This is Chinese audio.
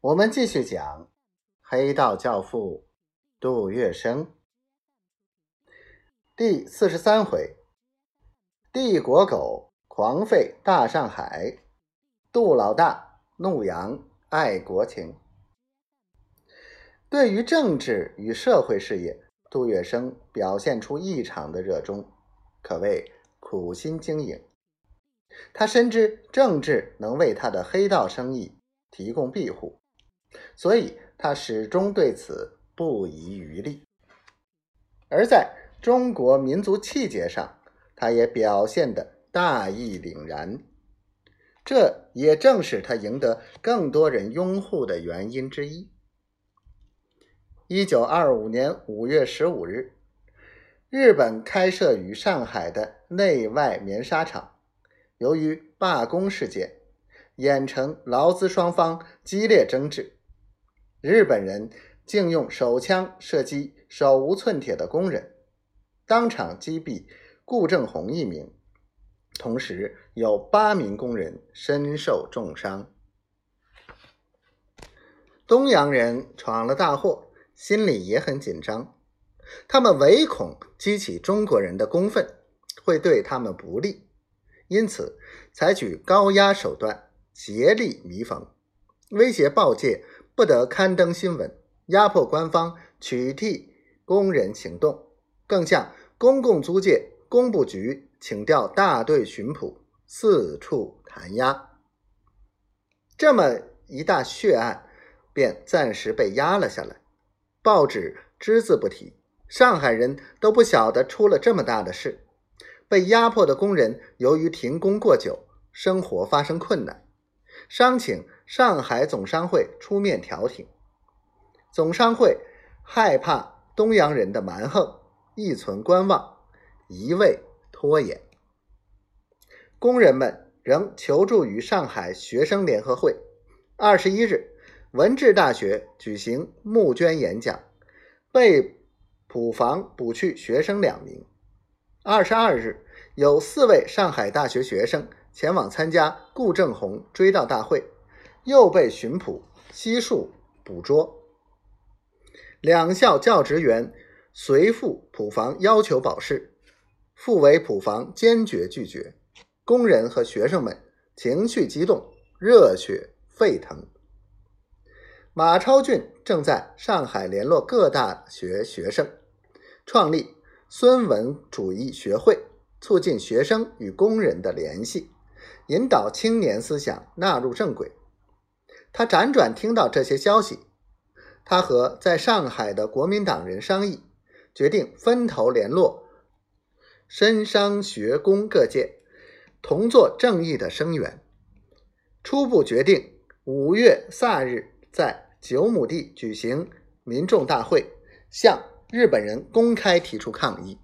我们继续讲黑道教父杜月笙第四十三回：帝国狗狂吠大上海，杜老大怒扬爱国情。对于政治与社会事业，杜月笙表现出异常的热衷，可谓苦心经营。他深知政治能为他的黑道生意提供庇护。所以，他始终对此不遗余力。而在中国民族气节上，他也表现得大义凛然。这也正是他赢得更多人拥护的原因之一。一九二五年五月十五日，日本开设于上海的内外棉纱厂，由于罢工事件，演成劳资双方激烈争执。日本人竟用手枪射击手无寸铁的工人，当场击毙顾正红一名，同时有八名工人身受重伤。东洋人闯了大祸，心里也很紧张，他们唯恐激起中国人的公愤，会对他们不利，因此采取高压手段，竭力弥缝，威胁报界。不得刊登新闻，压迫官方取缔工人行动，更向公共租界工部局请调大队巡捕，四处弹压。这么一大血案，便暂时被压了下来。报纸只字不提，上海人都不晓得出了这么大的事。被压迫的工人由于停工过久，生活发生困难。商请上海总商会出面调停，总商会害怕东洋人的蛮横，一存观望，一味拖延。工人们仍求助于上海学生联合会。二十一日，文治大学举行募捐演讲，被捕房捕去学生两名。二十二日，有四位上海大学学生。前往参加顾正红追悼大会，又被巡捕悉数捕捉。两校教职员随赴普房要求保释，复为普房坚决拒绝。工人和学生们情绪激动，热血沸腾。马超俊正在上海联络各大学学生，创立孙文主义学会，促进学生与工人的联系。引导青年思想纳入正轨。他辗转听到这些消息，他和在上海的国民党人商议，决定分头联络深商学工各界，同做正义的声援。初步决定五月卅日在九亩地举行民众大会，向日本人公开提出抗议。